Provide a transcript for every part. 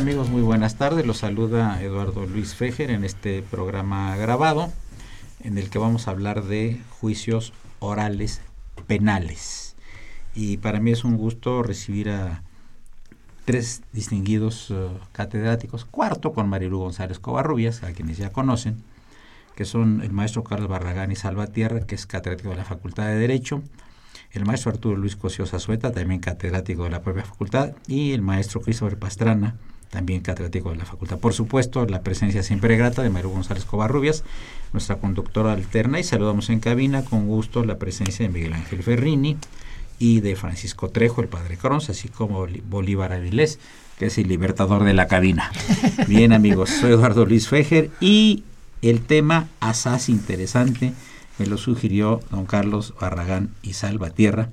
Amigos? Muy buenas tardes. Los saluda Eduardo Luis Fejer en este programa grabado en el que vamos a hablar de juicios orales penales. Y para mí es un gusto recibir a tres distinguidos uh, catedráticos, cuarto con Marilu González Covarrubias, a quienes ya conocen, que son el maestro Carlos Barragán y Salvatierra, que es catedrático de la Facultad de Derecho, el maestro Arturo Luis Cosio Sueta, también catedrático de la propia facultad, y el maestro Christopher Pastrana, también catedrático de la facultad. Por supuesto, la presencia siempre grata de Mario González Covarrubias, nuestra conductora alterna, y saludamos en cabina con gusto la presencia de Miguel Ángel Ferrini y de Francisco Trejo, el padre Crons, así como Bolívar Avilés, que es el libertador de la cabina. Bien amigos, soy Eduardo Luis Fejer y el tema asaz interesante me lo sugirió don Carlos Barragán y Salvatierra,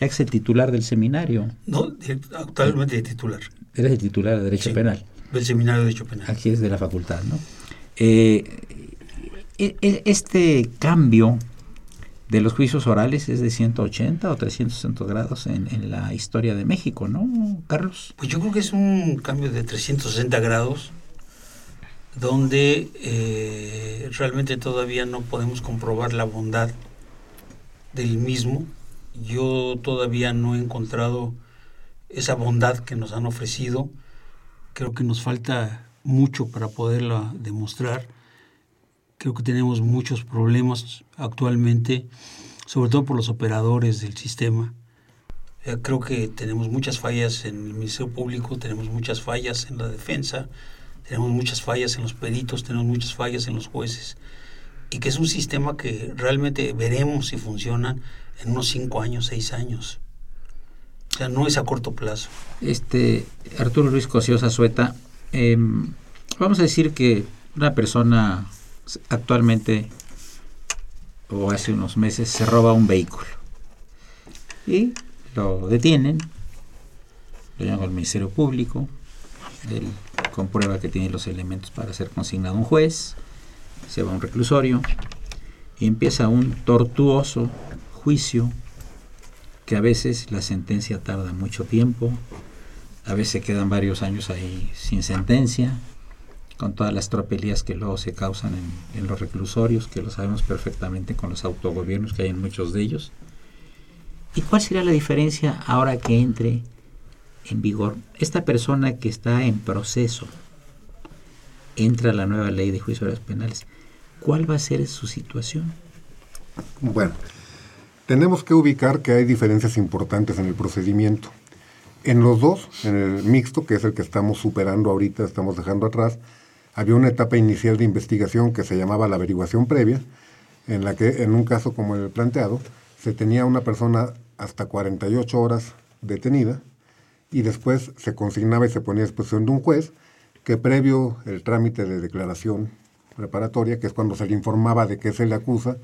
ya que es el titular del seminario. No, actualmente titular. Eres el titular de Derecho Penal. Del Seminario de Derecho Penal. Aquí es de la facultad, ¿no? Eh, e, e, este cambio de los juicios orales es de 180 o 360 grados en, la historia de México, ¿no, Carlos? Pues yo creo que es un cambio de 360 grados donde eh, realmente todavía no podemos comprobar la bondad del mismo. Yo todavía no he encontrado esa bondad que nos han ofrecido. Creo que nos falta mucho para poderla demostrar. Creo que tenemos muchos problemas actualmente, sobre todo por los operadores del sistema. Eh, creo que tenemos muchas fallas en el Ministerio Público, tenemos muchas fallas en la defensa, tenemos muchas fallas en los peritos, tenemos muchas fallas en los jueces. Y que es un sistema que realmente veremos si funciona en unos cinco años, seis años. O sea, no es a corto plazo. Este, Arturo Luis Cosío Sueta, em, vamos a decir que una persona actualmente o hace unos meses se roba un vehículo. Y lo detienen, lo llaman al Ministerio Público, él comprueba que tiene los elementos para ser consignado a un juez, se va a un reclusorio y empieza un tortuoso juicio que a veces la sentencia tarda mucho tiempo, a veces quedan varios años ahí sin sentencia, con todas las tropelías que luego se causan en, los reclusorios, que lo sabemos perfectamente con los autogobiernos que hay en muchos de ellos. ¿Y cuál será la diferencia ahora que entre en vigor? Esta persona que está en proceso, entra la nueva ley de juicios penales, ¿cuál va a ser su situación? Bueno, tenemos que ubicar que hay diferencias importantes en el procedimiento. En los dos, en el mixto, que es el que estamos superando ahorita, estamos dejando atrás, había una etapa inicial de investigación que se llamaba la averiguación previa, en la que en un caso como el planteado, se tenía una persona hasta 48 horas detenida y después se consignaba y se ponía a disposición de un juez que previo el trámite de declaración preparatoria, que es cuando se le informaba de qué se le acusa,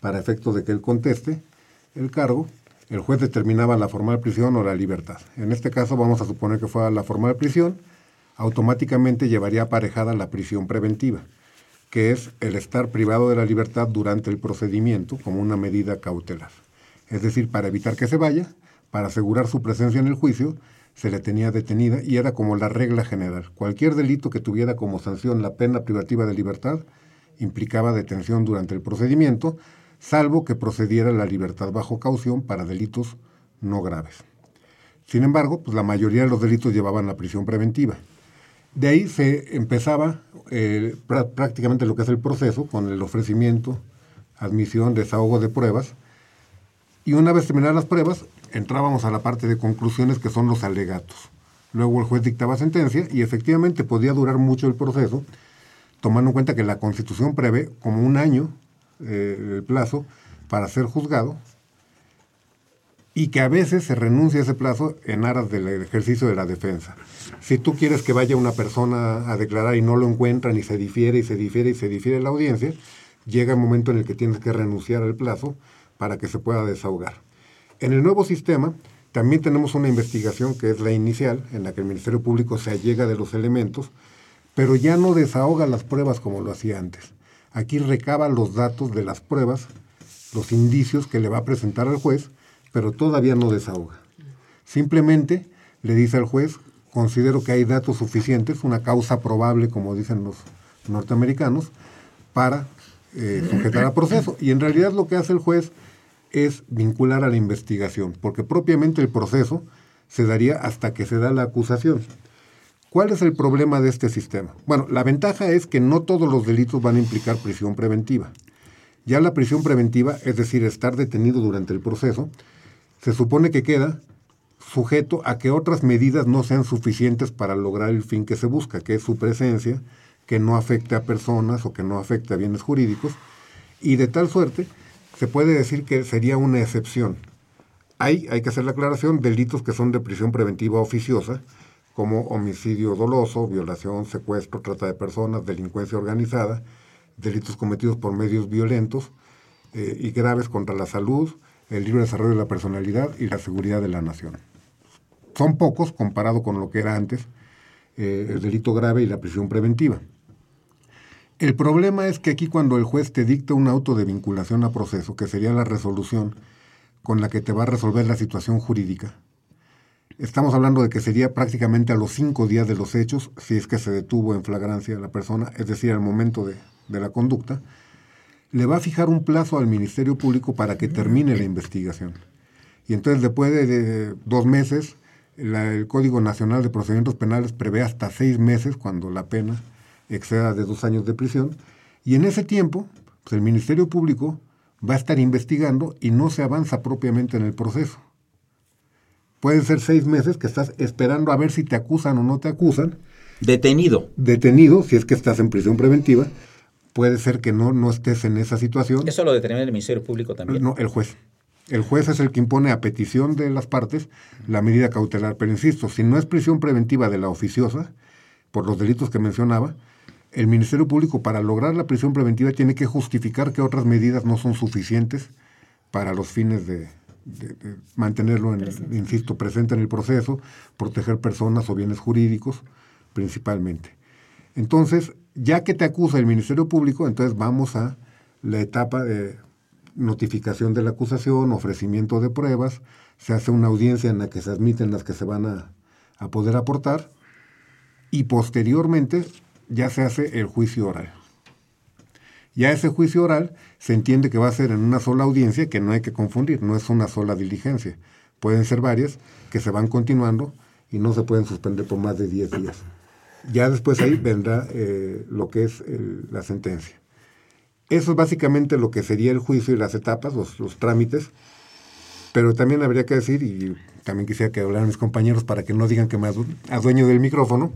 para efecto de que él conteste el cargo, el juez determinaba la formal prisión o la libertad. En este caso vamos a suponer que fue la formal prisión, automáticamente llevaría aparejada la prisión preventiva, que es el estar privado de la libertad durante el procedimiento como una medida cautelar. Es decir, para evitar que se vaya, para asegurar su presencia en el juicio, se le tenía detenida y era como la regla general. Cualquier delito que tuviera como sanción la pena privativa de libertad implicaba detención durante el procedimiento, salvo que procediera la libertad bajo caución para delitos no graves. Sin embargo, pues la mayoría de los delitos llevaban la prisión preventiva. De ahí se empezaba eh, prácticamente lo que es el proceso con el ofrecimiento, admisión, desahogo de pruebas. Y una vez terminadas las pruebas, entrábamos a la parte de conclusiones que son los alegatos. Luego el juez dictaba sentencia y efectivamente podía durar mucho el proceso, tomando en cuenta que la Constitución prevé como un año eh, el plazo para ser juzgado y que a veces se renuncia a ese plazo en aras del ejercicio de la defensa. Si tú quieres que vaya una persona a declarar y no lo encuentran y se difiere y se difiere y se difiere la audiencia, llega el momento en el que tienes que renunciar al plazo para que se pueda desahogar. En el nuevo sistema también tenemos una investigación que es la inicial, en la que el Ministerio Público se allega de los elementos, pero ya no desahoga las pruebas como lo hacía antes. Aquí recaba los datos de las pruebas, los indicios que le va a presentar al juez, pero todavía no desahoga. Simplemente le dice al juez, considero que hay datos suficientes, una causa probable, como dicen los norteamericanos, para eh, sujetar a proceso. Y en realidad lo que hace el juez es vincular a la investigación, porque propiamente el proceso se daría hasta que se da la acusación. ¿Cuál es el problema de este sistema? Bueno, la ventaja es que no todos los delitos van a implicar prisión preventiva. Ya la prisión preventiva, es decir, estar detenido durante el proceso, se supone que queda sujeto a que otras medidas no sean suficientes para lograr el fin que se busca, que es su presencia, que no afecte a personas o que no afecte a bienes jurídicos, y de tal suerte se puede decir que sería una excepción. Hay, hay que hacer la aclaración, delitos que son de prisión preventiva oficiosa, como homicidio doloso, violación, secuestro, trata de personas, delincuencia organizada, delitos cometidos por medios violentos eh, y graves contra la salud, el libre desarrollo de la personalidad y la seguridad de la nación. Son pocos comparado con lo que era antes eh, el delito grave y la prisión preventiva. El problema es que aquí cuando el juez te dicta un auto de vinculación a proceso, que sería la resolución con la que te va a resolver la situación jurídica, estamos hablando de que sería prácticamente a los cinco días de los hechos, si es que se detuvo en flagrancia la persona, es decir, al momento de, de la conducta, le va a fijar un plazo al Ministerio Público para que termine la investigación. Y entonces después de dos meses, el Código Nacional de Procedimientos Penales prevé hasta seis meses cuando la pena exceda de dos años de prisión. Y en ese tiempo, pues el Ministerio Público va a estar investigando y no se avanza propiamente en el proceso. Pueden ser seis meses que estás esperando a ver si te acusan o no te acusan. Detenido. Detenido, si es que estás en prisión preventiva puede ser que no, no estés en esa situación. ¿Eso lo determina el Ministerio Público también? No, el juez. El juez es el que impone a petición de las partes la medida cautelar. Pero insisto, si no es prisión preventiva de la oficiosa, por los delitos que mencionaba, el Ministerio Público para lograr la prisión preventiva tiene que justificar que otras medidas no son suficientes para los fines de, mantenerlo, en, insisto, presente en el proceso, proteger personas o bienes jurídicos principalmente. Entonces, ya que te acusa el Ministerio Público, entonces vamos a la etapa de notificación de la acusación, ofrecimiento de pruebas, se hace una audiencia en la que se admiten las que se van a, a poder aportar y posteriormente ya se hace el juicio oral. Ya ese juicio oral se entiende que va a ser en una sola audiencia, que no hay que confundir, no es una sola diligencia. Pueden ser varias que se van continuando y no se pueden suspender por más de 10 días. Ya después ahí vendrá eh, lo que es la sentencia. Eso es básicamente lo que sería el juicio y las etapas, los, los trámites. Pero también habría que decir, y también quisiera que hablaran mis compañeros para que no digan que me adueño del micrófono,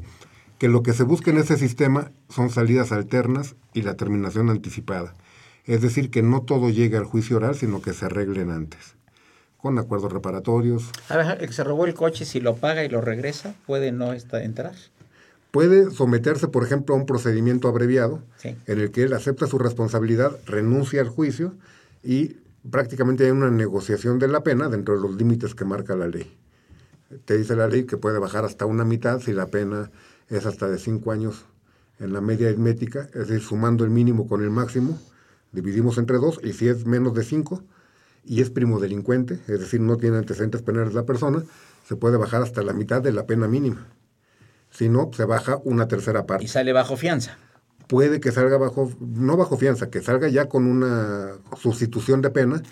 que lo que se busca en ese sistema son salidas alternas y la terminación anticipada. Es decir, que no todo llega al juicio oral, sino que se arreglen antes, con acuerdos reparatorios. A ver, el que se robó el coche, si lo paga y lo regresa, ¿puede no entrar? Puede someterse, por ejemplo, a un procedimiento abreviado, en el que él acepta su responsabilidad, renuncia al juicio y prácticamente hay una negociación de la pena dentro de los límites que marca la ley. Te dice la ley que puede bajar hasta una mitad si la pena es hasta de cinco años en la media aritmética, es decir, sumando el mínimo con el máximo, dividimos entre dos, y si es menos de cinco y es primo delincuente, es decir, no tiene antecedentes penales la persona, se puede bajar hasta la mitad de la pena mínima. Si no, se baja una tercera parte. Y sale bajo fianza. Puede que salga bajo, no bajo fianza, que salga ya con una sustitución de pena,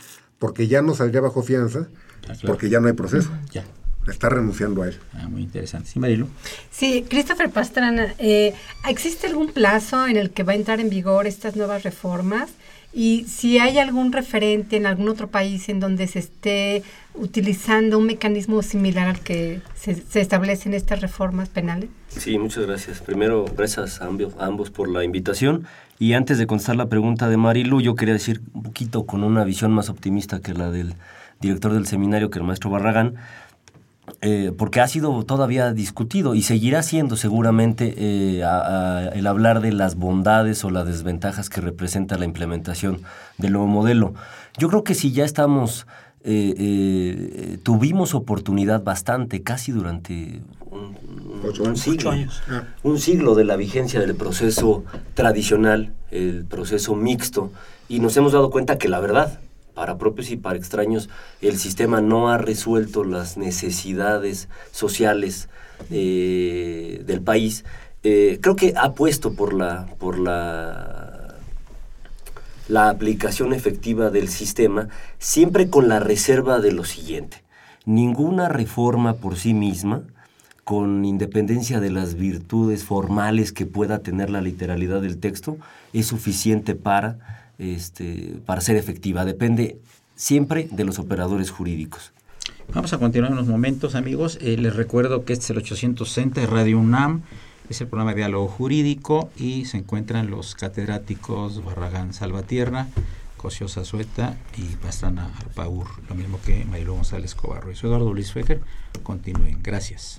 porque ya no saldría bajo fianza, ah, porque ya no hay proceso. Ya está renunciando a él. Ah, muy interesante. Sí, Marilu. Sí, Christopher Pastrana, eh, ¿existe algún plazo en el que va a entrar en vigor estas nuevas reformas? Y si hay algún referente en algún otro país en donde se esté utilizando un mecanismo similar al que se, se establecen estas reformas penales. Sí, muchas gracias. Primero, gracias a ambos, a ambos por la invitación. Y antes de contestar la pregunta de Marilu, yo quería decir un poquito con una visión más optimista que la del director del seminario, que el maestro Barragán, eh, porque ha sido todavía discutido y seguirá siendo seguramente eh, el hablar de las bondades o las desventajas que representa la implementación del nuevo modelo. Yo creo que si ya estamos, eh, tuvimos oportunidad bastante, casi durante un, siglo, ah. un siglo de la vigencia del proceso tradicional, el proceso mixto, y nos hemos dado cuenta que la verdad, para propios y para extraños, el sistema no ha resuelto las necesidades sociales eh, del país. Eh, creo que ha puesto por la, por la, la aplicación efectiva del sistema, siempre con la reserva de lo siguiente. Ninguna reforma por sí misma, con independencia de las virtudes formales que pueda tener la literalidad del texto, es suficiente para este, para ser efectiva. Depende siempre de los operadores jurídicos. Vamos a continuar unos momentos, amigos. Eh, les recuerdo que este es el 860 de Radio UNAM, es el programa de diálogo jurídico y se encuentran los catedráticos Barragán Salvatierra, Cosio Sueta y Pastrana Arpaur, lo mismo que Mario González Cobarro. Y soy Eduardo Luis Fejer. Continúen. Gracias.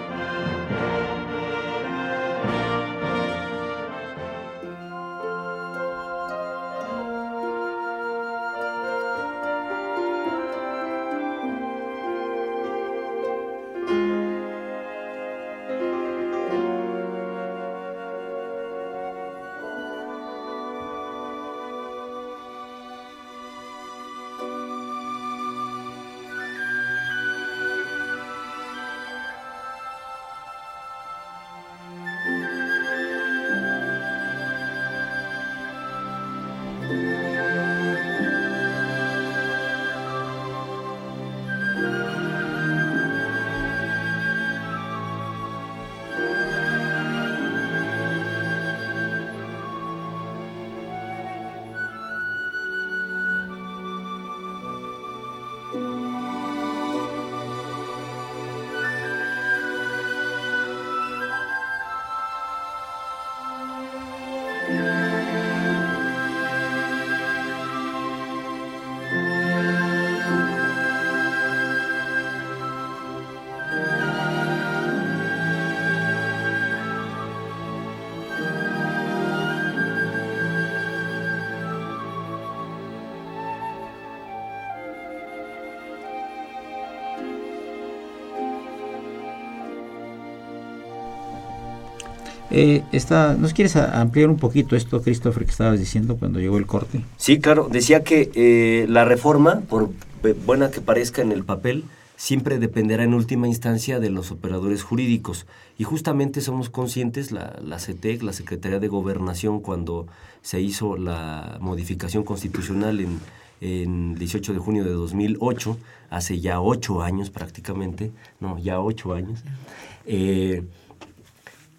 Eh, está, ¿Nos quieres ampliar un poquito esto, Christopher, que estabas diciendo cuando llegó el corte? Sí, claro. Decía que eh, la reforma, por buena que parezca en el papel, siempre dependerá en última instancia de los operadores jurídicos. Y justamente somos conscientes, la, la CETEC, la Secretaría de Gobernación, cuando se hizo la modificación constitucional en, en 18 de junio de 2008, hace ya ocho años prácticamente, no, ya ocho años, eh,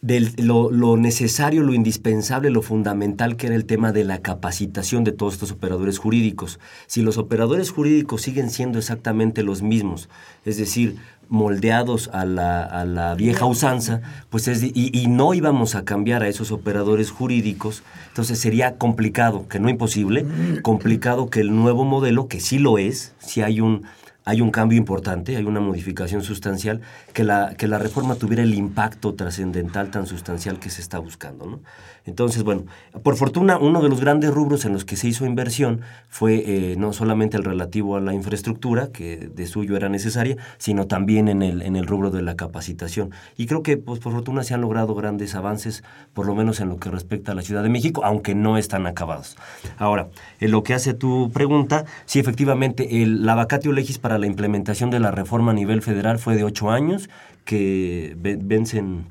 de lo, lo necesario, lo indispensable, lo fundamental que era el tema de la capacitación de todos estos operadores jurídicos. Si los operadores jurídicos siguen siendo exactamente los mismos, es decir, moldeados a la, a la vieja usanza, pues es, y, y no íbamos a cambiar a esos operadores jurídicos, entonces sería complicado, que no imposible, complicado que el nuevo modelo, que sí lo es, si hay un hay un cambio importante, hay una modificación sustancial, que la, que la reforma tuviera el impacto trascendental tan sustancial que se está buscando. ¿no? Entonces, bueno, por fortuna, uno de los grandes rubros en los que se hizo inversión fue eh, no solamente el relativo a la infraestructura, que de suyo era necesaria, sino también en el, en el rubro de la capacitación. Y creo que, pues, por fortuna, se han logrado grandes avances, por lo menos en lo que respecta a la Ciudad de México, aunque no están acabados. Ahora, en lo que hace tu pregunta, sí, efectivamente, el, la vacatio legis para la implementación de la reforma a nivel federal fue de ocho años, que ve- vencen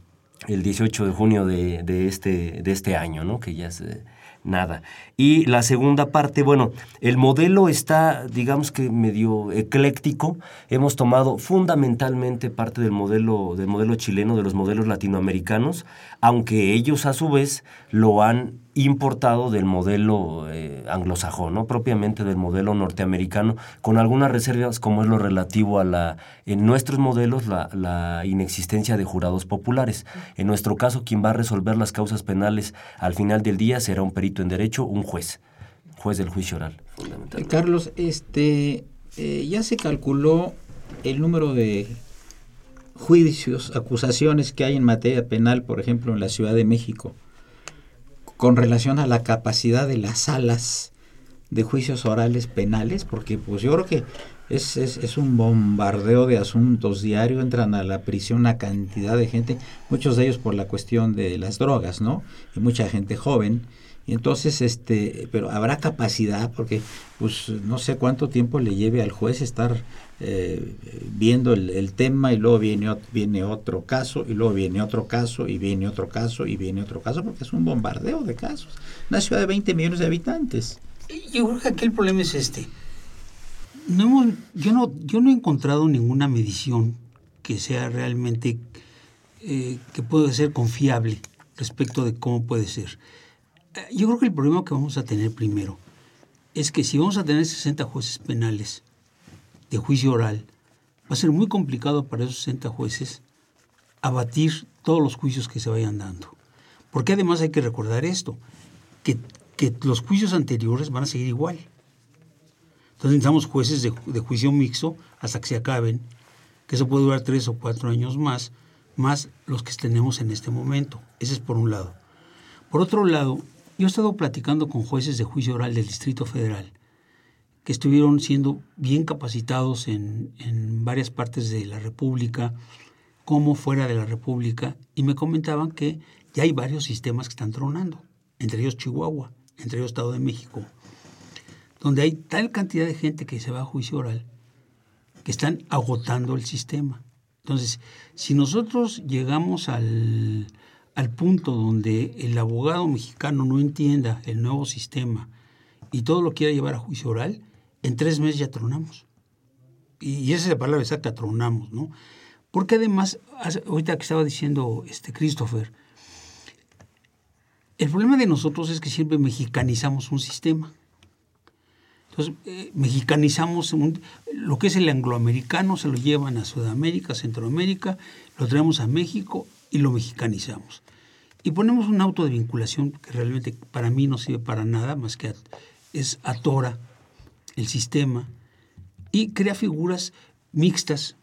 el 18 de junio de, de este, de este año, ¿no? Que ya es eh, nada. Y la segunda parte, bueno, el modelo está, digamos que medio ecléctico. Hemos tomado fundamentalmente parte del modelo, del modelo chileno, de los modelos latinoamericanos, aunque ellos a su vez lo han importado del modelo eh, anglosajón, ¿no? propiamente del modelo norteamericano, con algunas reservas como es lo relativo a la, en nuestros modelos, la, inexistencia de jurados populares. En nuestro caso, quien va a resolver las causas penales al final del día será un perito en derecho, un juez, juez del juicio oral, Eh, fundamentalmente. Carlos, este, eh, ya se calculó el número de juicios, acusaciones que hay en materia penal, por ejemplo, en la Ciudad de México, con relación a la capacidad de las salas de juicios orales penales, porque pues yo creo que es, es, es un bombardeo de asuntos diario, entran a la prisión una cantidad de gente, muchos de ellos por la cuestión de las drogas, ¿no? Y mucha gente joven. Y entonces, este, pero habrá capacidad, porque pues no sé cuánto tiempo le lleve al juez estar eh, viendo el, tema y luego viene, viene otro caso y luego viene otro caso y viene otro caso y viene otro caso, porque es un bombardeo de casos. Una ciudad de 20 millones de habitantes. Yo creo que aquí el problema es este. No hemos- yo, no, yo no he encontrado ninguna medición que sea realmente, eh, que pueda ser confiable respecto de cómo puede ser. Yo creo que el problema que vamos a tener primero es que si vamos a tener 60 jueces penales de juicio oral, va a ser muy complicado para esos 60 jueces abatir todos los juicios que se vayan dando. Porque además hay que recordar esto, que, que los juicios anteriores van a seguir igual. Entonces necesitamos jueces de, de juicio mixto hasta que se acaben, que eso puede durar tres o cuatro años más, más los que tenemos en este momento. Ese es por un lado. Por otro lado, yo he estado platicando con jueces de juicio oral del Distrito Federal, que estuvieron siendo bien capacitados en, en varias partes de la República, como fuera de la República, y me comentaban que ya hay varios sistemas que están tronando, entre ellos Chihuahua, entre ellos Estado de México, donde hay tal cantidad de gente que se va a juicio oral que están agotando el sistema. Entonces, si nosotros llegamos al, al punto donde el abogado mexicano no entienda el nuevo sistema y todo lo quiera llevar a juicio oral, en tres meses ya tronamos. Y, esa es la palabra exacta, tronamos, ¿no? Porque además, ahorita que estaba diciendo este Christopher, el problema de nosotros es que siempre mexicanizamos un sistema. Entonces, eh, mexicanizamos un- lo que es el angloamericano, se lo llevan a Sudamérica, Centroamérica, lo traemos a México y lo mexicanizamos. Y ponemos un auto de vinculación que realmente para mí no sirve para nada, más que es atora el sistema y crea figuras mixtas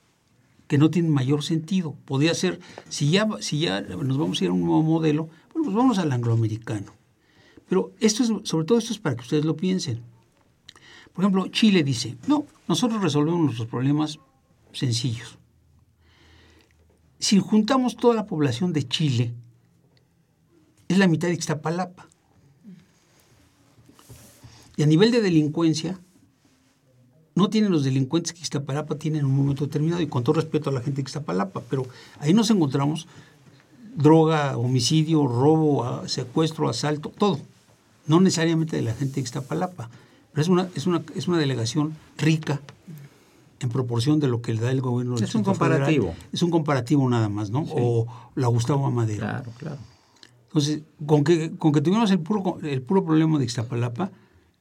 que no tienen mayor sentido. Podría ser, si ya, si ya nos vamos a ir a un nuevo modelo, bueno, pues vamos al angloamericano. Pero esto es, sobre todo esto es para que ustedes lo piensen. Por ejemplo, Chile dice, no, nosotros resolvemos nuestros problemas sencillos. Si juntamos toda la población de Chile es la mitad de Ixtapalapa. Y a nivel de delincuencia, no tienen los delincuentes que Ixtapalapa tiene en un momento determinado, y con todo respeto a la gente de Ixtapalapa, pero ahí nos encontramos droga, homicidio, robo, secuestro, asalto, todo. No necesariamente de la gente de Ixtapalapa, pero es una, es una, es una delegación rica en proporción de lo que le da el gobierno del Es un Federal. comparativo. Es un comparativo nada más, ¿no? O la Gustavo Amadero. Claro, claro. Entonces, con que, con que tuvimos el puro, el puro problema de Ixtapalapa,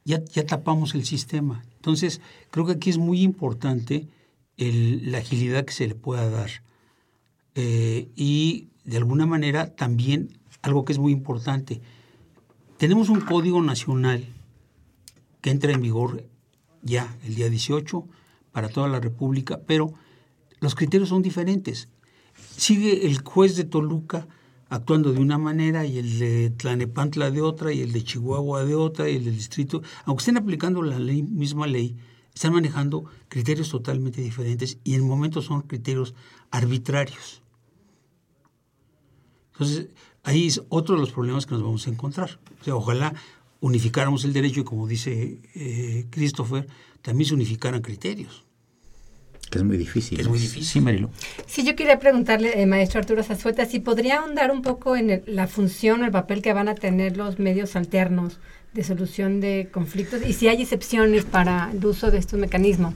ya, ya tapamos el sistema. Entonces, creo que aquí es muy importante el- la agilidad que se le pueda dar. Eh, y de alguna manera también algo que es muy importante. Tenemos un código nacional que entra en vigor ya el día 18 para toda la República, pero los criterios son diferentes. Sigue el juez de Toluca actuando de una manera y el de Tlanepantla de otra y el de Chihuahua de otra y el del distrito, aunque estén aplicando la misma ley, están manejando criterios totalmente diferentes y en momentos son criterios arbitrarios. Entonces, ahí es otro de los problemas que nos vamos a encontrar. O sea, ojalá unificáramos el derecho y como dice eh, Christopher, también se unificaran criterios. Que es muy difícil. Es muy difícil. Sí, Marilu. Sí, yo quería preguntarle, eh, maestro Arturo Zazueta, si podría ahondar un poco en el- la función o el papel que van a tener los medios alternos de solución de conflictos y si hay excepciones para el uso de estos mecanismos.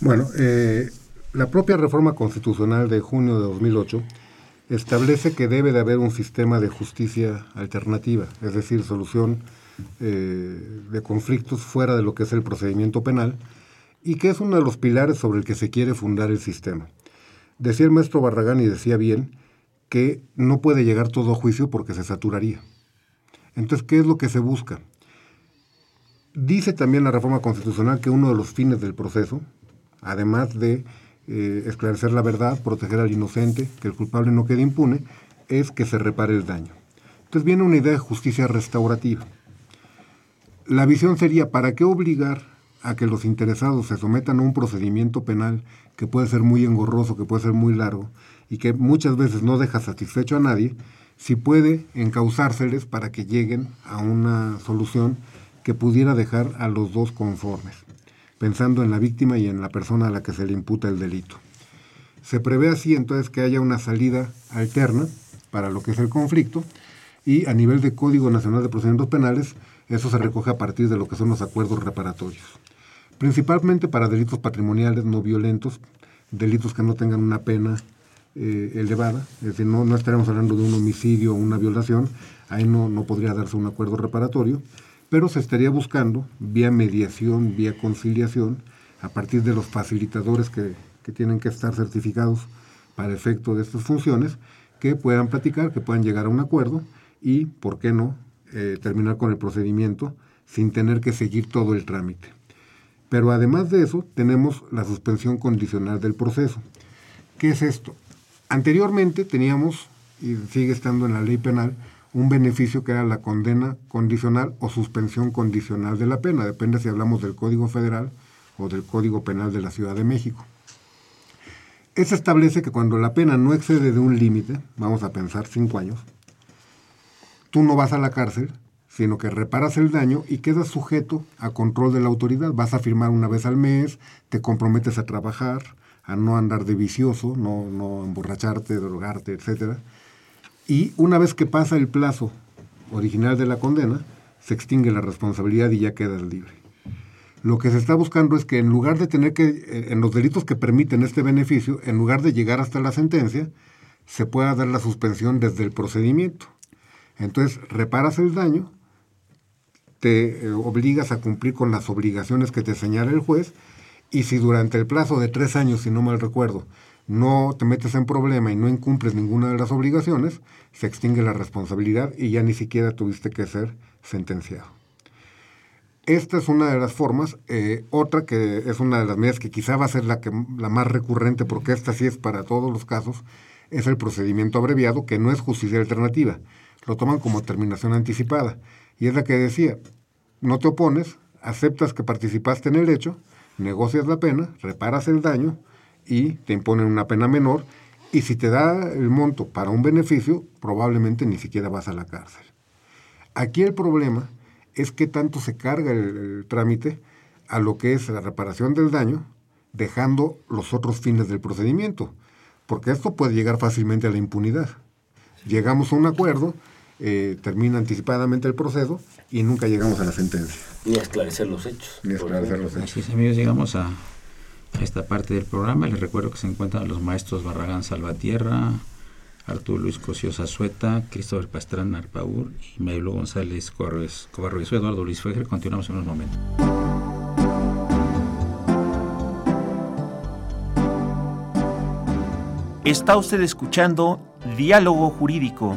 Bueno, eh, la propia reforma constitucional de junio de 2008 establece que debe de haber un sistema de justicia alternativa, es decir, solución eh, de conflictos fuera de lo que es el procedimiento penal y que es uno de los pilares sobre el que se quiere fundar el sistema. Decía el maestro Barragán y decía bien que no puede llegar todo a juicio porque se saturaría. Entonces, ¿qué es lo que se busca? Dice también la reforma constitucional que uno de los fines del proceso, además de eh, esclarecer la verdad, proteger al inocente, que el culpable no quede impune, es que se repare el daño. Entonces viene una idea de justicia restaurativa. La visión sería, ¿para qué obligar a que los interesados se sometan a un procedimiento penal que puede ser muy engorroso, que puede ser muy largo y que muchas veces no deja satisfecho a nadie, si puede encauzárseles para que lleguen a una solución que pudiera dejar a los dos conformes, pensando en la víctima y en la persona a la que se le imputa el delito. Se prevé así entonces que haya una salida alterna para lo que es el conflicto y a nivel de Código Nacional de Procedimientos Penales, eso se recoge a partir de lo que son los acuerdos reparatorios. Principalmente para delitos patrimoniales no violentos, delitos que no tengan una pena eh, elevada, es decir, no, estaremos hablando de un homicidio o una violación, ahí no, no podría darse un acuerdo reparatorio, pero se estaría buscando vía mediación, vía conciliación, a partir de los facilitadores que, que tienen que estar certificados para efecto de estas funciones, que puedan platicar, que puedan llegar a un acuerdo y, ¿por qué no?, eh, terminar con el procedimiento sin tener que seguir todo el trámite. Pero además de eso, tenemos la suspensión condicional del proceso. ¿Qué es esto? Anteriormente teníamos, y sigue estando en la ley penal, un beneficio que era la condena condicional o suspensión condicional de la pena, depende si hablamos del Código Federal o del Código Penal de la Ciudad de México. Eso establece que cuando la pena no excede de un límite, vamos a pensar cinco años, tú no vas a la cárcel, sino que reparas el daño y quedas sujeto a control de la autoridad. Vas a firmar una vez al mes, te comprometes a trabajar, a no andar de vicioso, no, no emborracharte, drogarte, etc. Y una vez que pasa el plazo original de la condena, se extingue la responsabilidad y ya quedas libre. Lo que se está buscando es que en lugar de tener que, eh, en los delitos que permiten este beneficio, en lugar de llegar hasta la sentencia, se pueda dar la suspensión desde el procedimiento. Entonces, reparas el daño, te eh, obligas a cumplir con las obligaciones que te señala el juez, y si durante el plazo de tres años, si no mal recuerdo, no te metes en problema y no incumples ninguna de las obligaciones, se extingue la responsabilidad y ya ni siquiera tuviste que ser sentenciado. Esta es una de las formas. Eh, otra que es una de las medidas que quizá va a ser la, que, la más recurrente, porque esta sí es para todos los casos, es el procedimiento abreviado, que no es justicia alternativa. Lo toman como terminación anticipada. Y es la que decía, no te opones, aceptas que participaste en el hecho, negocias la pena, reparas el daño y te imponen una pena menor Y si te da el monto para un beneficio, probablemente ni siquiera vas a la cárcel. Aquí el problema es que tanto se carga el, el trámite a lo que es la reparación del daño, dejando los otros fines del procedimiento, porque esto puede llegar fácilmente a la impunidad. Llegamos a un acuerdo, eh, termina anticipadamente el proceso y nunca llegamos a la sentencia. Ni a esclarecer los hechos. Ni a esclarecer los hechos. Así es, amigos, llegamos a, a esta parte del programa. Les recuerdo que se encuentran los maestros Barragán Salvatierra, Arturo Luis Cosío Zazueta, Cristóbal Pastrana Arpaur y Maylo González Corres Cobarro y soy Eduardo Luis Fejer. Continuamos en unos momentos. Está usted escuchando Diálogo Jurídico,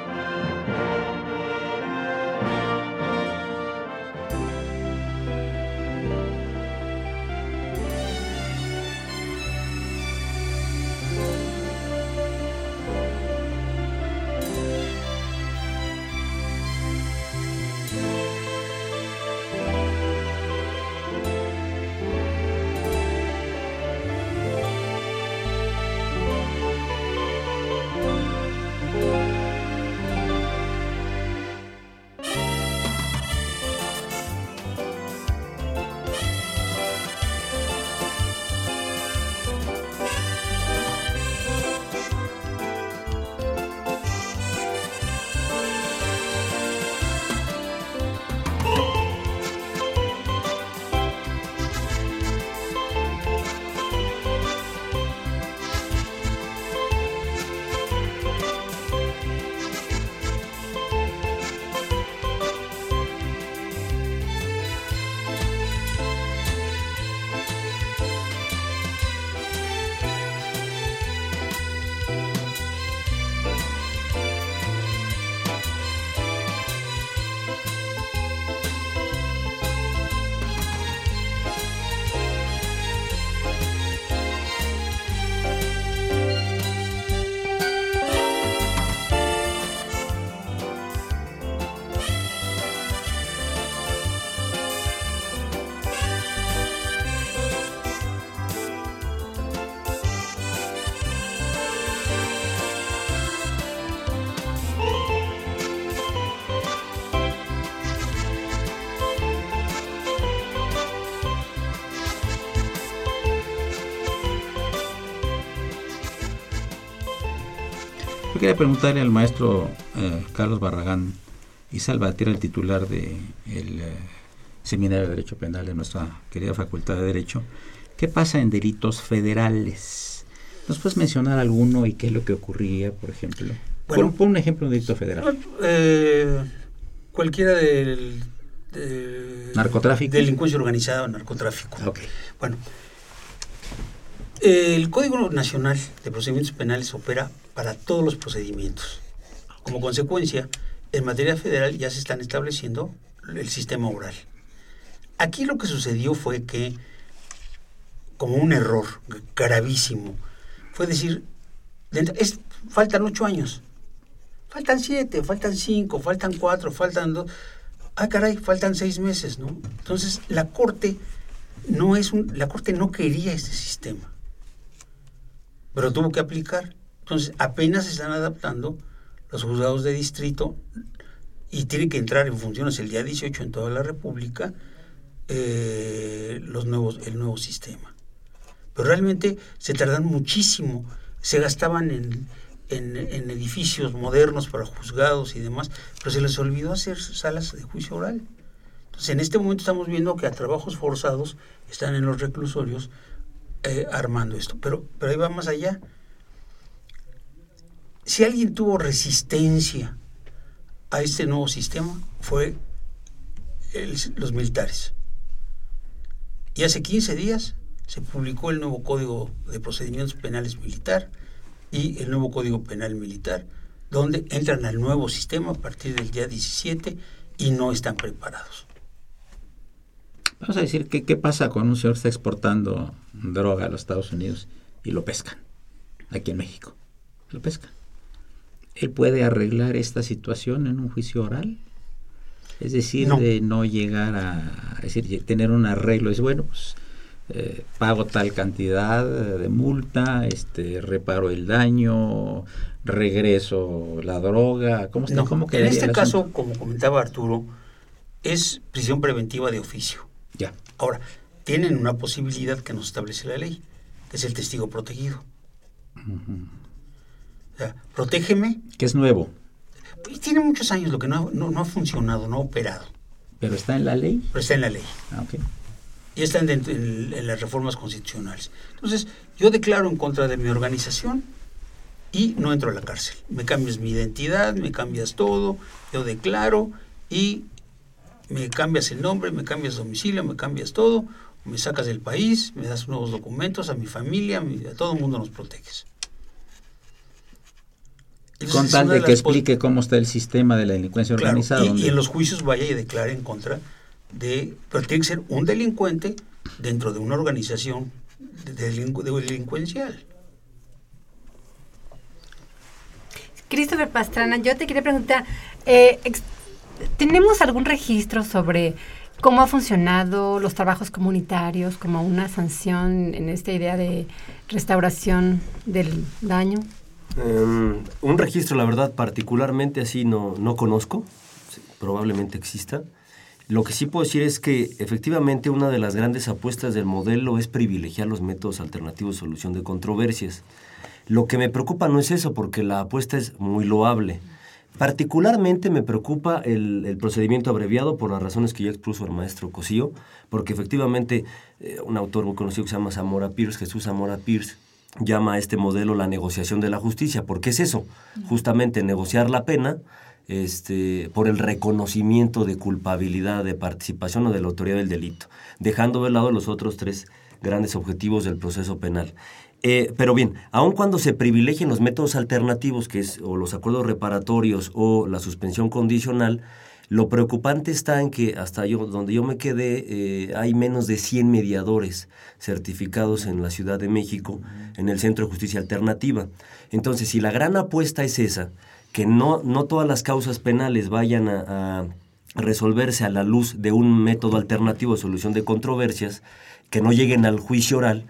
Preguntarle al maestro eh, Carlos Barragán y Salvatierra, el titular del de Seminario de Derecho Penal de nuestra querida Facultad de Derecho, ¿qué pasa en delitos federales? ¿Nos puedes mencionar alguno y qué es lo que ocurría, por ejemplo? Bueno. pon, pon un ejemplo de un delito federal. Eh, cualquiera del... de- ¿Narcotráfico? Delincuencia organizada o narcotráfico. Ok. Bueno, el Código Nacional de Procedimientos Penales opera para todos los procedimientos. Como consecuencia, en materia federal ya se están estableciendo el sistema oral. Aquí lo que sucedió fue que, como un error gravísimo, fue decir, es, faltan ocho años, faltan siete, faltan cinco, faltan cuatro, faltan dos. Ah, caray, faltan seis meses, ¿no? Entonces, la Corte no es un, la Corte no quería este sistema, pero tuvo que aplicar. Entonces, apenas se están adaptando los juzgados de distrito y tiene que entrar en funciones el día 18 en toda la República eh, los nuevos, el nuevo sistema. Pero realmente se tardan muchísimo, se gastaban en, en, en edificios modernos para juzgados y demás, pero se les olvidó hacer salas de juicio oral. Entonces, en este momento estamos viendo que a trabajos forzados están en los reclusorios eh, armando esto. Pero, pero ahí va más allá. Si alguien tuvo resistencia a este nuevo sistema, fue los militares. Y hace 15 días se publicó el nuevo Código de Procedimientos Penales Militar y el nuevo Código Penal Militar, donde entran al nuevo sistema a partir del día 17 y no están preparados. Vamos a decir que qué pasa con un señor está exportando droga a los Estados Unidos y lo pescan aquí en México. Lo pescan. ¿Él puede arreglar esta situación en un juicio oral? Es decir, No. de no llegar a, es decir, tener un arreglo. Es bueno, pues eh, pago tal cantidad de multa, este, reparo el daño, regreso la droga. ¿Cómo, está, No, cómo en este caso, asunto? como comentaba Arturo, es prisión preventiva de oficio. Ya. Ahora, tienen una posibilidad que nos establece la ley, que es el testigo protegido. Protégeme. Que es nuevo, tiene muchos años lo que no, ha- no, no ha funcionado, no ha operado, pero está en la ley. pero está en la ley. Ah, ok. Y están dentro en, en las reformas constitucionales. Entonces, yo declaro en contra de mi organización y no entro a la cárcel. Me cambias mi identidad, me cambias todo, yo declaro y me cambias el nombre, me cambias domicilio, me cambias todo, me sacas del país, me das nuevos documentos a mi familia, a, mi- a todo el mundo nos proteges. Con tal de que explique cómo está el sistema de la delincuencia Claro, organizada. y, donde- y en los juicios vaya y declare en contra de... Pero tiene que ser un delincuente dentro de una organización de delincu- de delincuencial. Christopher Pastrana, yo te quería preguntar, eh, ¿tenemos algún registro sobre cómo ha funcionado los trabajos comunitarios como una sanción en esta idea de restauración del daño? Em, un registro, la verdad, particularmente así no, no conozco. Probablemente exista. Lo que sí puedo decir es que efectivamente una de las grandes apuestas del modelo es privilegiar los métodos alternativos de solución de controversias. Lo que me preocupa no es eso, porque la apuesta es muy loable. Particularmente me preocupa el, el procedimiento abreviado por las razones que ya expuso el maestro Cosío, porque efectivamente eh, un autor muy conocido que se llama Zamora Pierce, Jesús Zamora Pierce, llama a este modelo la negociación de la justicia. ¿Por qué es eso? Justamente negociar la pena este, por el reconocimiento de culpabilidad, de participación o de la autoridad del delito, dejando de lado los otros tres grandes objetivos del proceso penal. Eh, pero bien, aun cuando se privilegien los métodos alternativos, que es o los acuerdos reparatorios o la suspensión condicional, lo preocupante está en que hasta yo, donde yo me quedé, eh, hay menos de 100 mediadores certificados en la Ciudad de México, en el Centro de Justicia Alternativa. Entonces, si la gran apuesta es esa, que no, no todas las causas penales vayan a, a resolverse a la luz de un método alternativo de solución de controversias, que no lleguen al juicio oral,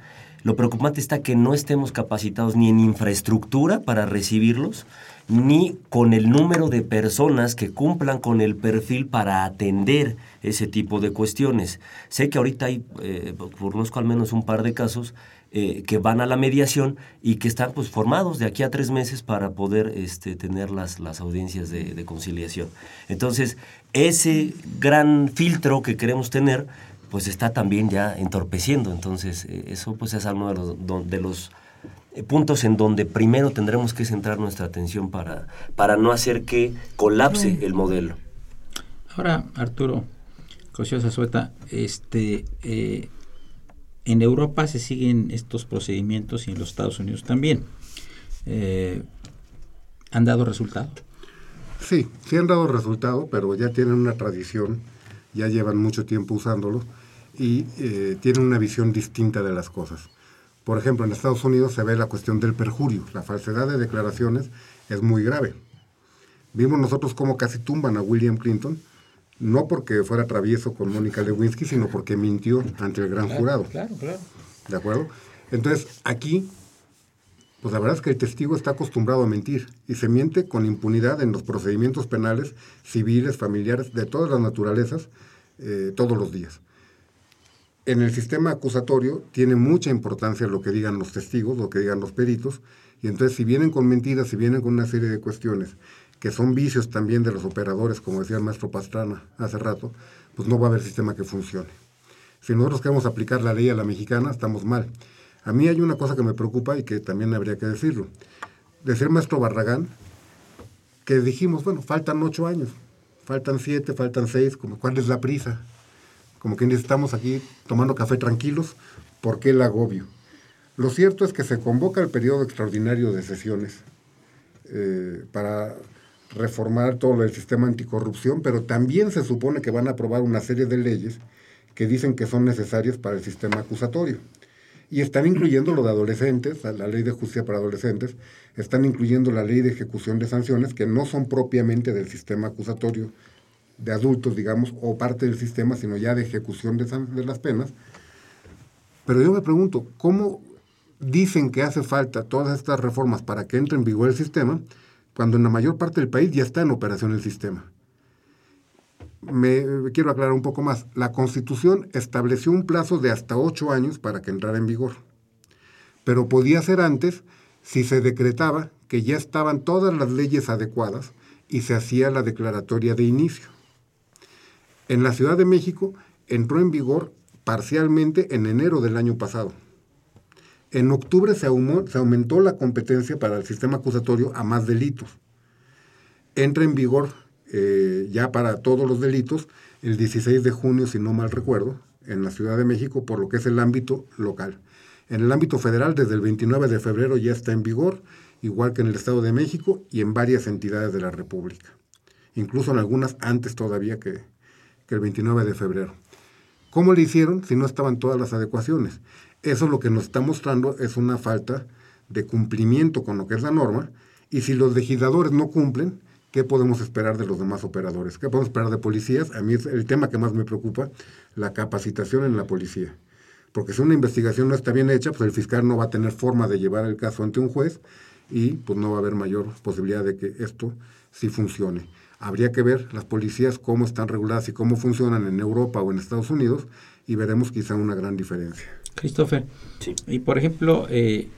lo preocupante está que no estemos capacitados ni en infraestructura para recibirlos, ni con el número de personas que cumplan con el perfil para atender ese tipo de cuestiones. Sé que ahorita hay, eh, conozco al menos un par de casos eh, que van a la mediación y que están pues formados de aquí a tres meses para poder este, tener las, las audiencias de, conciliación. Entonces, ese gran filtro que queremos tener, pues está también ya entorpeciendo. Entonces, eh, eso pues es uno de los, puntos en donde primero tendremos que centrar nuestra atención para, para no hacer que colapse el modelo. Ahora, Arturo Cosío Zazueta, este, eh, en Europa se siguen estos procedimientos y en los Estados Unidos también. Eh, ¿Han dado resultado? Sí, sí han dado resultado, pero ya tienen una tradición, ya llevan mucho tiempo usándolo y eh, tienen una visión distinta de las cosas. Por ejemplo, en Estados Unidos se ve la cuestión del perjurio. La falsedad de declaraciones es muy grave. Vimos nosotros cómo casi tumban a William Clinton, no porque fuera travieso con Mónica Lewinsky, sino porque mintió ante el gran jurado. Claro, claro. ¿De acuerdo? Entonces, aquí, pues la verdad es que el testigo está acostumbrado a mentir y se miente con impunidad en los procedimientos penales, civiles, familiares, de todas las naturalezas, eh, todos los días. En el sistema acusatorio tiene mucha importancia lo que digan los testigos, lo que digan los peritos, y entonces si vienen con mentiras, si vienen con una serie de cuestiones que son vicios también de los operadores, como decía el maestro Pastrana hace rato, pues no va a haber sistema que funcione. Si nosotros queremos aplicar la ley a la mexicana, estamos mal. A mí hay una cosa que me preocupa y que también habría que decirlo. Decir maestro Barragán, que dijimos, bueno, faltan ocho años, faltan siete, faltan seis, como cuál es la prisa. Como que estamos aquí tomando café tranquilos, ¿por qué el agobio? Lo cierto es que se convoca el periodo extraordinario de sesiones eh, para reformar todo el sistema anticorrupción, pero también se supone que van a aprobar una serie de leyes que dicen que son necesarias para el sistema acusatorio. Y están incluyendo lo de adolescentes, la ley de justicia para adolescentes, están incluyendo la ley de ejecución de sanciones que no son propiamente del sistema acusatorio de adultos, digamos, o parte del sistema, sino ya de ejecución de, de las penas. Pero yo me pregunto, ¿cómo dicen que hace falta todas estas reformas para que entre en vigor el sistema, cuando en la mayor parte del país ya está en operación el sistema? Me quiero aclarar un poco más. La Constitución estableció un plazo de hasta ocho años para que entrara en vigor, pero podía ser antes si se decretaba que ya estaban todas las leyes adecuadas y se hacía la declaratoria de inicio. En la Ciudad de México entró en vigor parcialmente en enero del año pasado. En octubre se, aumentó la competencia para el sistema acusatorio a más delitos. Entra en vigor eh, ya para todos los delitos el 16 de junio, si no mal recuerdo, en la Ciudad de México, por lo que es el ámbito local. En el ámbito federal, desde el 29 de febrero ya está en vigor, igual que en el Estado de México y en varias entidades de la República. Incluso en algunas antes todavía que, el 29 de febrero. ¿Cómo le hicieron si no estaban todas las adecuaciones? Eso lo que nos está mostrando es una falta de cumplimiento con lo que es la norma y si los legisladores no cumplen, ¿qué podemos esperar de los demás operadores? ¿Qué podemos esperar de policías? A mí es el tema que más me preocupa, la capacitación en la policía. Porque si una investigación no está bien hecha, pues el fiscal no va a tener forma de llevar el caso ante un juez y pues no va a haber mayor posibilidad de que esto sí funcione. Habría que ver las policías cómo están reguladas y cómo funcionan en Europa o en Estados Unidos y veremos quizá una gran diferencia. Christopher, y por ejemplo, eh,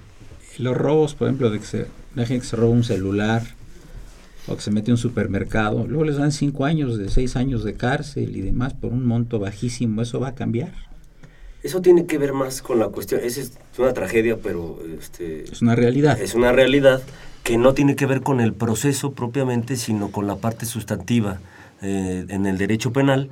los robos, por ejemplo, de que se, la gente que se roba un celular o que se mete a un supermercado, luego les dan cinco años, de seis años de cárcel y demás por un monto bajísimo, ¿eso va a cambiar? Eso tiene que ver más con la cuestión, esa es una tragedia, pero... Este, es una realidad. Es una realidad que no tiene que ver con el proceso propiamente, sino con la parte sustantiva eh, en el derecho penal.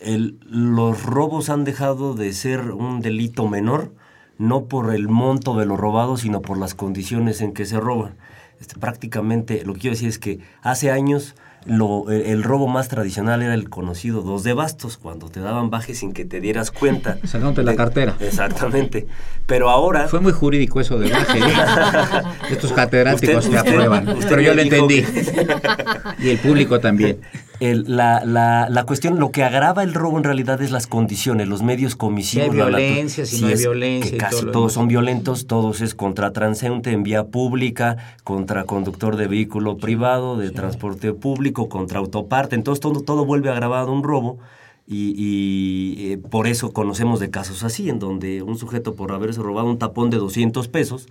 El, los robos han dejado de ser un delito menor, no por el monto de lo robado, sino por las condiciones en que se roban. Este, prácticamente lo que quiero decir es que hace años lo, eh, el robo más tradicional era el conocido dos de bastos, cuando te daban baje sin que te dieras cuenta. Sacándote la cartera. Exactamente. Pero ahora... Fue muy jurídico eso de baje. ¿eh? Estos catedráticos que aprueban. pero yo lo entendí. y el público también la, la, la, cuestión, lo que agrava el robo en realidad es las condiciones, los medios comisivos. Si hay violencia, si, no hay violencia. Que casi todos son violentos, todos es contra transeúnte en vía pública, contra conductor de vehículo privado, de transporte público, contra autoparte. Entonces todo, todo vuelve agravado un robo. Y, y eh, por eso conocemos de casos así, en donde un sujeto por haberse robado un tapón de 200 pesos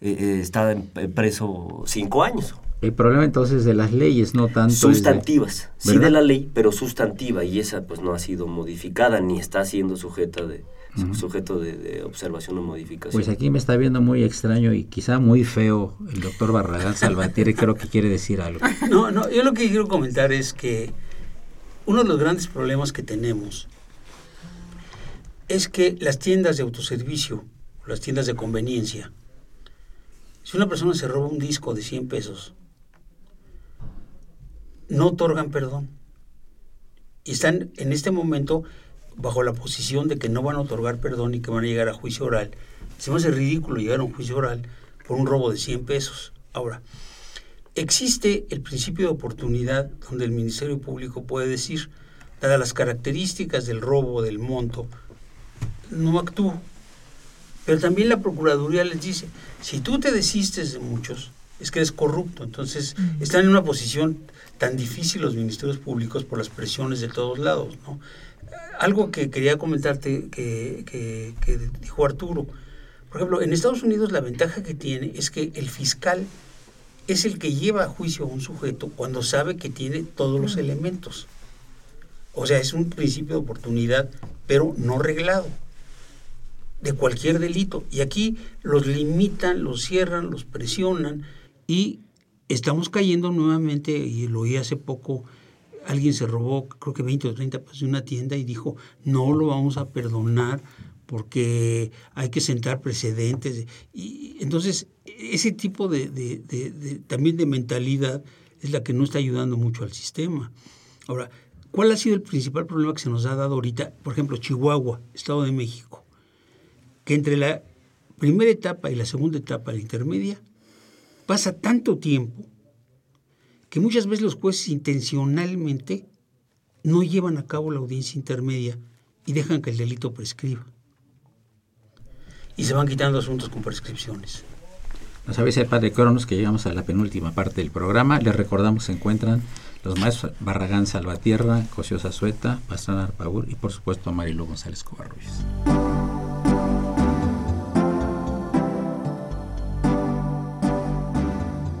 eh, eh, está preso cinco años el problema entonces de las leyes, no tanto... Sustantivas, sí de la ley, pero sustantiva, y esa pues no ha sido modificada ni está siendo sujeta de, sujeto de, observación o modificación. Pues aquí me está viendo muy extraño y quizá muy feo el doctor Barragán Salvatierre, creo que quiere decir algo. No, no, yo lo que quiero comentar es que uno de los grandes problemas que tenemos es que las tiendas de autoservicio, las tiendas de conveniencia, si una persona se roba un disco de 100 pesos, no otorgan perdón. Y están en este momento bajo la posición de que no van a otorgar perdón y que van a llegar a juicio oral. Se me hace ridículo llegar a un juicio oral por un robo de 100 pesos. Ahora, existe el principio de oportunidad donde el Ministerio Público puede decir, dadas las características del robo, del monto, no actúo. Pero también la Procuraduría les dice, si tú te desistes de muchos, es que eres corrupto. Entonces, están en una posición tan difícil los ministerios públicos por las presiones de todos lados. ¿no? Algo que quería comentarte que, que, dijo Arturo. Por ejemplo, en Estados Unidos la ventaja que tiene es que el fiscal es el que lleva a juicio a un sujeto cuando sabe que tiene todos los elementos. O sea, es un principio de oportunidad, pero no reglado, de cualquier delito. Y aquí los limitan, los cierran, los presionan y estamos cayendo nuevamente, y lo oí hace poco, alguien se robó creo que 20 o 30 pesos de una tienda y dijo, no lo vamos a perdonar porque hay que sentar precedentes. Y entonces, ese tipo de, también de mentalidad es la que no está ayudando mucho al sistema. Ahora, ¿Cuál ha sido el principal problema que se nos ha dado ahorita? Por ejemplo, Chihuahua, Estado de México, que entre la primera etapa y la segunda etapa, la intermedia, pasa tanto tiempo que muchas veces los jueces intencionalmente no llevan a cabo la audiencia intermedia y dejan que el delito prescriba. Y se van quitando asuntos con prescripciones. Nos avisa el padre Cronos que llegamos a la penúltima parte del programa. Les recordamos se encuentran los maestros Barragán Salvatierra, Cosio Sueta, Pastrana Arpagur y por supuesto Marilu González Covarruiz.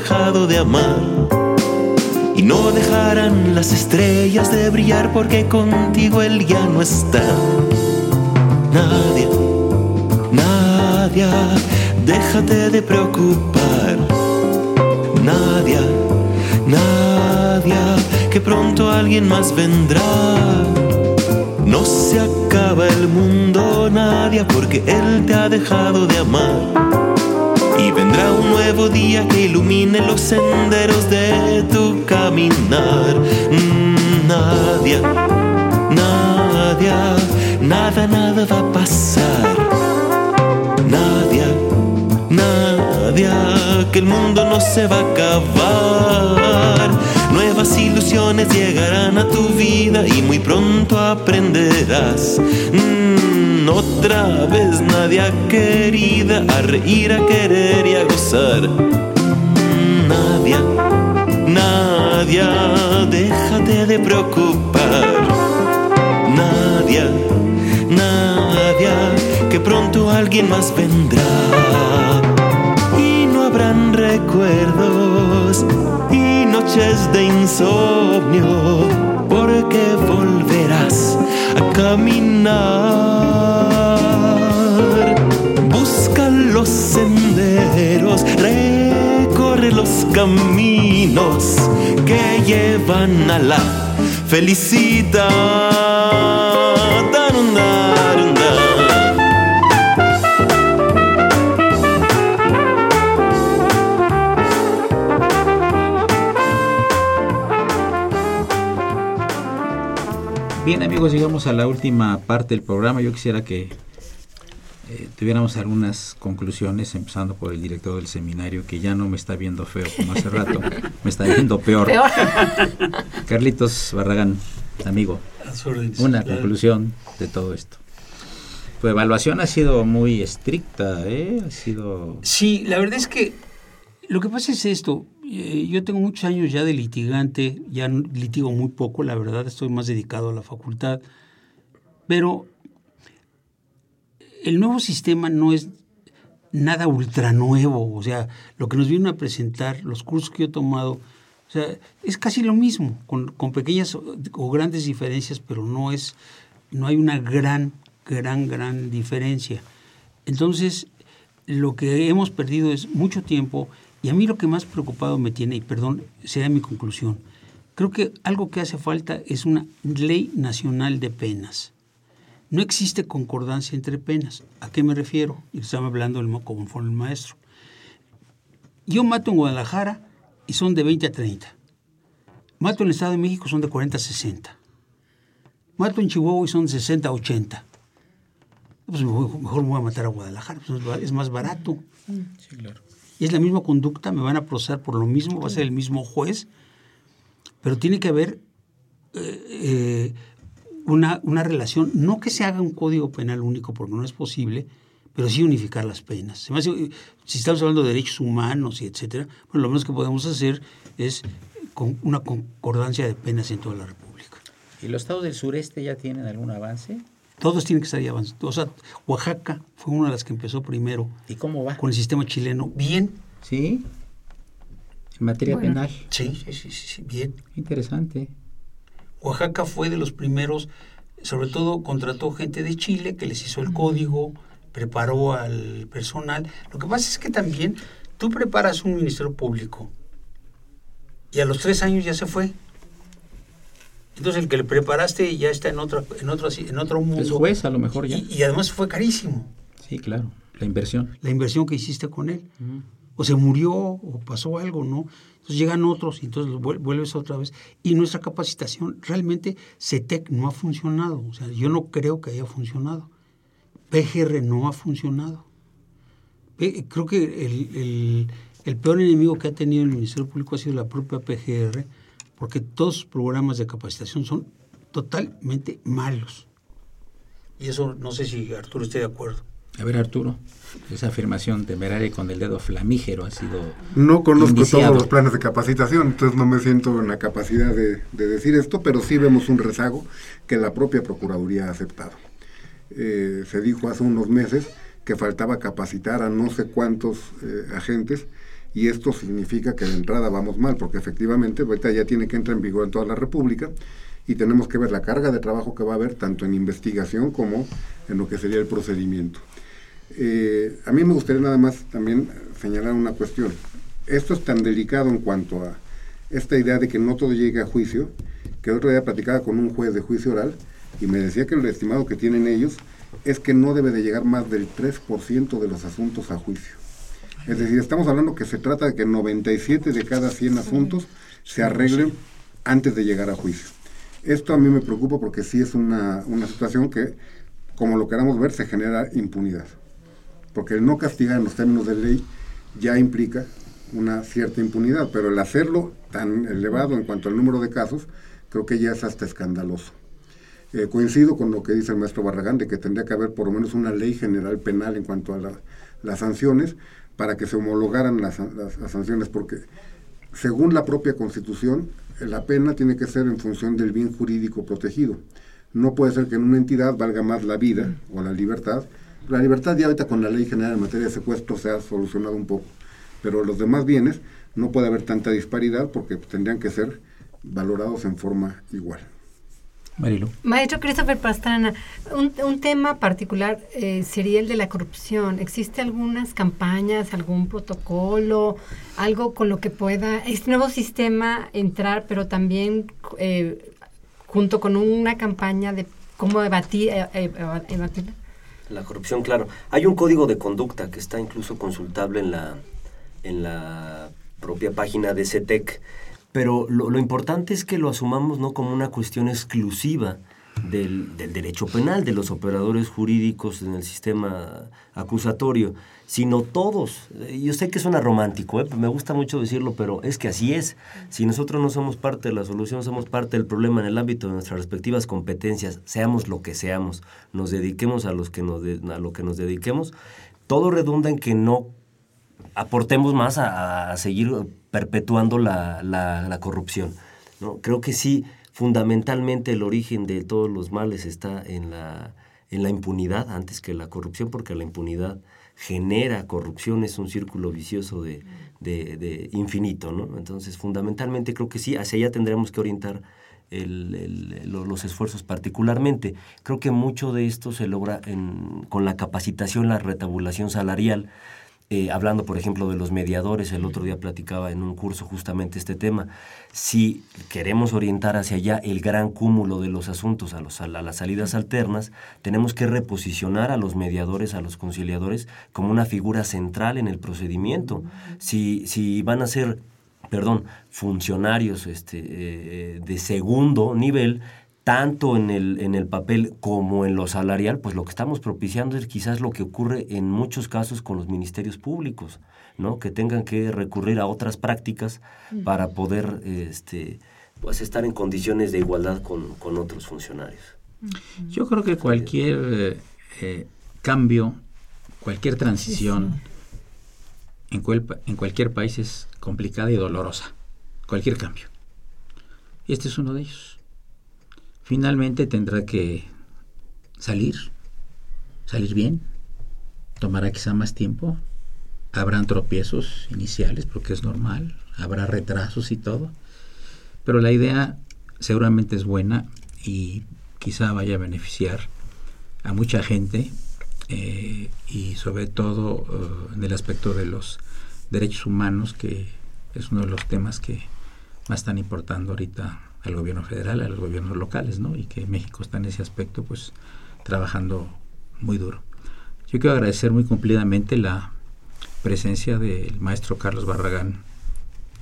Dejado de amar. Y no dejarán las estrellas de brillar porque contigo Él ya no está. Nadia, Nadia, déjate de preocupar. Nadia, Nadia, que pronto alguien más vendrá. No se acaba el mundo, Nadia, porque Él te ha dejado de amar. Y vendrá un nuevo día que ilumine los senderos de tu caminar. Mm, Nadia, Nadia, nada, nada va a pasar. Nadia, Nadia, que el mundo no se va a acabar. Nuevas ilusiones llegarán a tu vida y muy pronto aprenderás. Otra vez Nadia querida, a reír, a querer y a gozar. Nadia, Nadia, déjate de preocupar. Nadia, Nadia, que pronto alguien más vendrá. Y no habrán recuerdos y noches de insomnio, porque volverás a caminar. Busca los senderos, recorre los caminos que llevan a la felicidad. Amigos, llegamos a la última parte del programa. Yo quisiera que eh, tuviéramos algunas conclusiones, empezando por el director del seminario, que ya no me está viendo feo como hace rato, me está viendo peor. Peor. Carlitos Barragán, amigo, una claro. conclusión de todo esto. Tu evaluación ha sido muy estricta, ¿eh? Ha sido... Sí, la verdad es que lo que pasa es esto. Eh, yo tengo muchos años ya de litigante, ya litigo muy poco, la verdad, estoy más dedicado a la facultad. Pero el nuevo sistema no es nada ultra nuevo. O sea, lo que nos vienen a presentar, los cursos que yo he tomado, o sea, es casi lo mismo, con, con pequeñas o grandes diferencias, pero no es, no hay una gran, gran, gran diferencia. Entonces, lo que hemos perdido es mucho tiempo y a mí lo que más preocupado me tiene, y perdón, será mi conclusión, creo que algo que hace falta es una ley nacional de penas. No existe concordancia entre penas. ¿A qué me refiero? Y estamos hablando del mo- conforme el maestro. Yo mato en Guadalajara y son de 20 a 30. Mato en el Estado de México son de 40 a 60. Mato en Chihuahua y son de 60 a 80. Pues mejor me voy a matar a Guadalajara, pues es más barato. Y es la misma conducta, me van a procesar por lo mismo, va a ser el mismo juez, pero tiene que haber eh, eh, una, una relación, no que se haga un código penal único, porque no es posible, pero sí unificar las penas. Si estamos hablando de derechos humanos y etcétera, bueno, lo menos que podemos hacer es con una concordancia de penas en toda la República. ¿Y los estados del sureste ya tienen algún avance? Todos tienen que estar ya avanzando. O sea, Oaxaca fue una de las que empezó primero ¿Y cómo va? con el sistema chileno. Bien. ¿Sí? En materia Bueno. penal. Sí, sí, sí, sí, sí, bien. Interesante. Oaxaca fue de los primeros, sobre todo contrató gente de Chile que les hizo el código, preparó al personal. Lo que pasa es que también tú preparas un ministerio público y a los tres años ya se fue. Entonces el que le preparaste ya está en otra, en otro, en otro mundo. Es juez a lo mejor ya. Y, y además fue carísimo Sí, claro. La inversión. la inversión que hiciste con él. O se murió o pasó algo, ¿no? Entonces llegan otros y entonces vuel- vuelves otra vez. Y nuestra capacitación, realmente CETEC no ha funcionado. O sea, yo no creo que haya funcionado. PGR no ha funcionado. Creo que el, el- el peor enemigo que ha tenido el Ministerio Público ha sido la propia PGR, porque todos sus programas de capacitación son totalmente malos. Y eso no sé si Arturo esté de acuerdo. A ver, Arturo, esa afirmación temeraria y con el dedo flamígero ha sido. No conozco indiciado. todos los planes de capacitación, entonces no me siento en la capacidad de, de decir esto, pero sí vemos un rezago que la propia Procuraduría ha aceptado. Eh, se dijo hace unos meses que faltaba capacitar a no sé cuántos eh, agentes y esto significa que de entrada vamos mal, porque efectivamente ahorita ya tiene que entrar en vigor en toda la República y tenemos que ver la carga de trabajo que va a haber tanto en investigación como en lo que sería el procedimiento. Eh, a mí me gustaría nada más también señalar una cuestión. Esto es tan delicado en cuanto a esta idea de que no todo llegue a juicio, que el otro día platicaba con un juez de juicio oral y me decía que el estimado que tienen ellos es que no debe de llegar más del 3% de los asuntos a juicio. Es decir, estamos hablando que se trata de que 97 de cada 100 asuntos se arreglen antes de llegar a juicio. Esto a mí me preocupa porque sí es una, una situación que, como lo queramos ver, se genera impunidad. Porque el no castigar en los términos de ley ya implica una cierta impunidad, pero el hacerlo tan elevado en cuanto al número de casos, creo que ya es hasta escandaloso. Eh, coincido con lo que dice el maestro Barragán de que tendría que haber por lo menos una ley general penal en cuanto a la- las sanciones para que se homologaran las, las- sanciones, porque según la propia Constitución, la pena tiene que ser en función del bien jurídico protegido. No puede ser que en una entidad valga más la vida o la libertad. La libertad ya ahorita con la ley general en materia de secuestro se ha solucionado un poco, pero los demás bienes no puede haber tanta disparidad porque tendrían que ser valorados en forma igual. Marilu. Maestro Christopher Pastrana, un, un tema particular eh, sería el de la corrupción. ¿Existe algunas campañas, algún protocolo, algo con lo que pueda este nuevo sistema entrar, pero también eh, junto con una campaña de cómo evadir, eh, eh, evadirla? La corrupción, claro. Hay un código de conducta que está incluso consultable en la, en la propia página de CETEC, pero lo, importante es que lo asumamos no como una cuestión exclusiva del, del derecho penal, de los operadores jurídicos en el sistema acusatorio, sino todos. Eh, Yo sé que suena romántico, ¿eh? me gusta mucho decirlo, pero es que así es. Si nosotros no somos parte de la solución, somos parte del problema en el ámbito de nuestras respectivas competencias, seamos lo que seamos, nos dediquemos a, los que nos de- a lo que nos dediquemos, todo redunda en que no aportemos más a, seguir perpetuando la, la- corrupción. ¿no? Creo que sí, fundamentalmente el origen de todos los males está en la, en la impunidad antes que la corrupción, porque la impunidad genera corrupción, es un círculo vicioso de, de- infinito. ¿no? Entonces, fundamentalmente creo que sí, hacia allá tendremos que orientar los esfuerzos particularmente. Creo que mucho de esto se logra en- con la capacitación, la retabulación salarial. Eh, hablando, por ejemplo, de los mediadores, el otro día platicaba en un curso justamente este tema. Si queremos orientar hacia allá el gran cúmulo de los asuntos a, los, a la- las salidas alternas, tenemos que reposicionar a los mediadores, a los conciliadores, como una figura central en el procedimiento. Si, si van a ser perdón, funcionarios este, eh, eh, de segundo nivel, tanto en el, en el papel como en lo salarial, pues lo que estamos propiciando es quizás lo que ocurre en muchos casos con los ministerios públicos, ¿no? Que tengan que recurrir a otras prácticas para poder este, pues estar en condiciones de igualdad con, con otros funcionarios. Yo creo que cualquier eh, eh, cambio cualquier transición En, en cualquier país es complicada y dolorosa. Cualquier cambio. Y este es uno de ellos. Finalmente tendrá que salir, salir bien, tomará quizá más tiempo, habrán tropiezos iniciales porque es normal, habrá retrasos y todo, pero la idea seguramente es buena y quizá vaya a beneficiar a mucha gente eh, y sobre todo eh, en el aspecto de los derechos humanos, que es uno de los temas que más están importando ahorita al gobierno federal, a los gobiernos locales, ¿no? Y que México está en ese aspecto, pues, trabajando muy duro. Yo quiero agradecer muy cumplidamente la presencia del maestro Carlos Barragán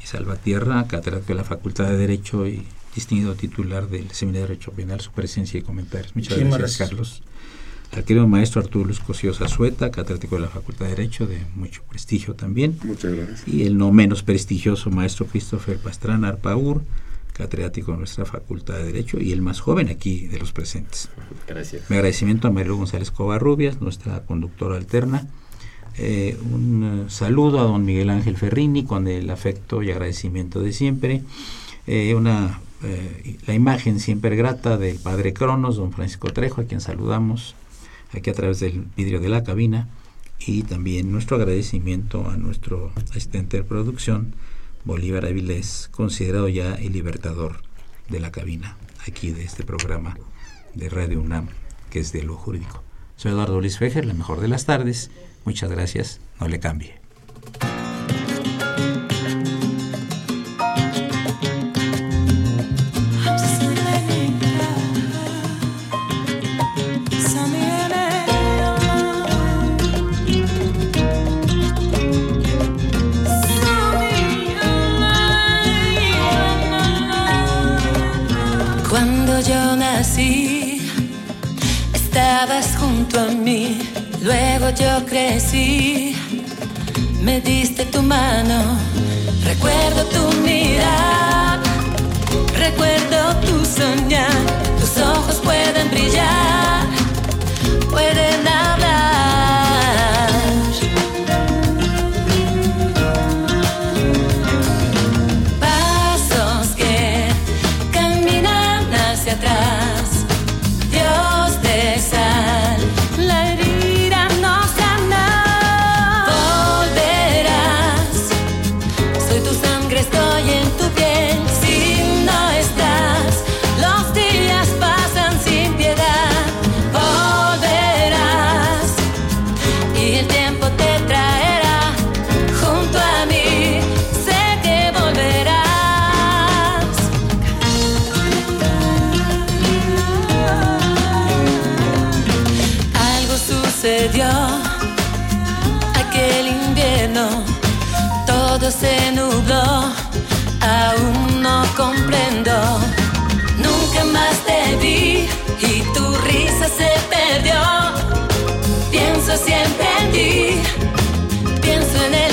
y Salvatierra, catedrático de la Facultad de Derecho y distinguido titular del Seminario de Derecho Penal, su presencia y comentarios. Muchas gracias, Carlos. Al querido maestro Arturo Luz Cosío Sueta, catedrático de la Facultad de Derecho, de mucho prestigio también. Muchas gracias. Y el no menos prestigioso maestro Christopher Pastrana Arpaur, catedrático de nuestra Facultad de Derecho y el más joven aquí de los presentes. Gracias. Mi agradecimiento a María González Covarrubias, nuestra conductora alterna. Eh, un uh, saludo a don Miguel Ángel Ferrini con el afecto y agradecimiento de siempre. Eh, una, eh, la imagen siempre grata del padre Cronos, don Francisco Trejo, a quien saludamos aquí a través del vidrio de la cabina. Y también nuestro agradecimiento a nuestro asistente de producción, Bolívar Avilés, considerado ya el libertador de la cabina aquí de este programa de Radio UNAM, que es de lo jurídico. Soy Eduardo Luis Fejer, la mejor de las tardes. Muchas gracias, no le cambie. Luego yo crecí, me diste tu mano, recuerdo tu mirada, recuerdo tu soñar, tus ojos pueden brillar, pueden hablar. Comprendo. Nunca más te vi y tu risa se perdió. Pienso siempre en ti, pienso en el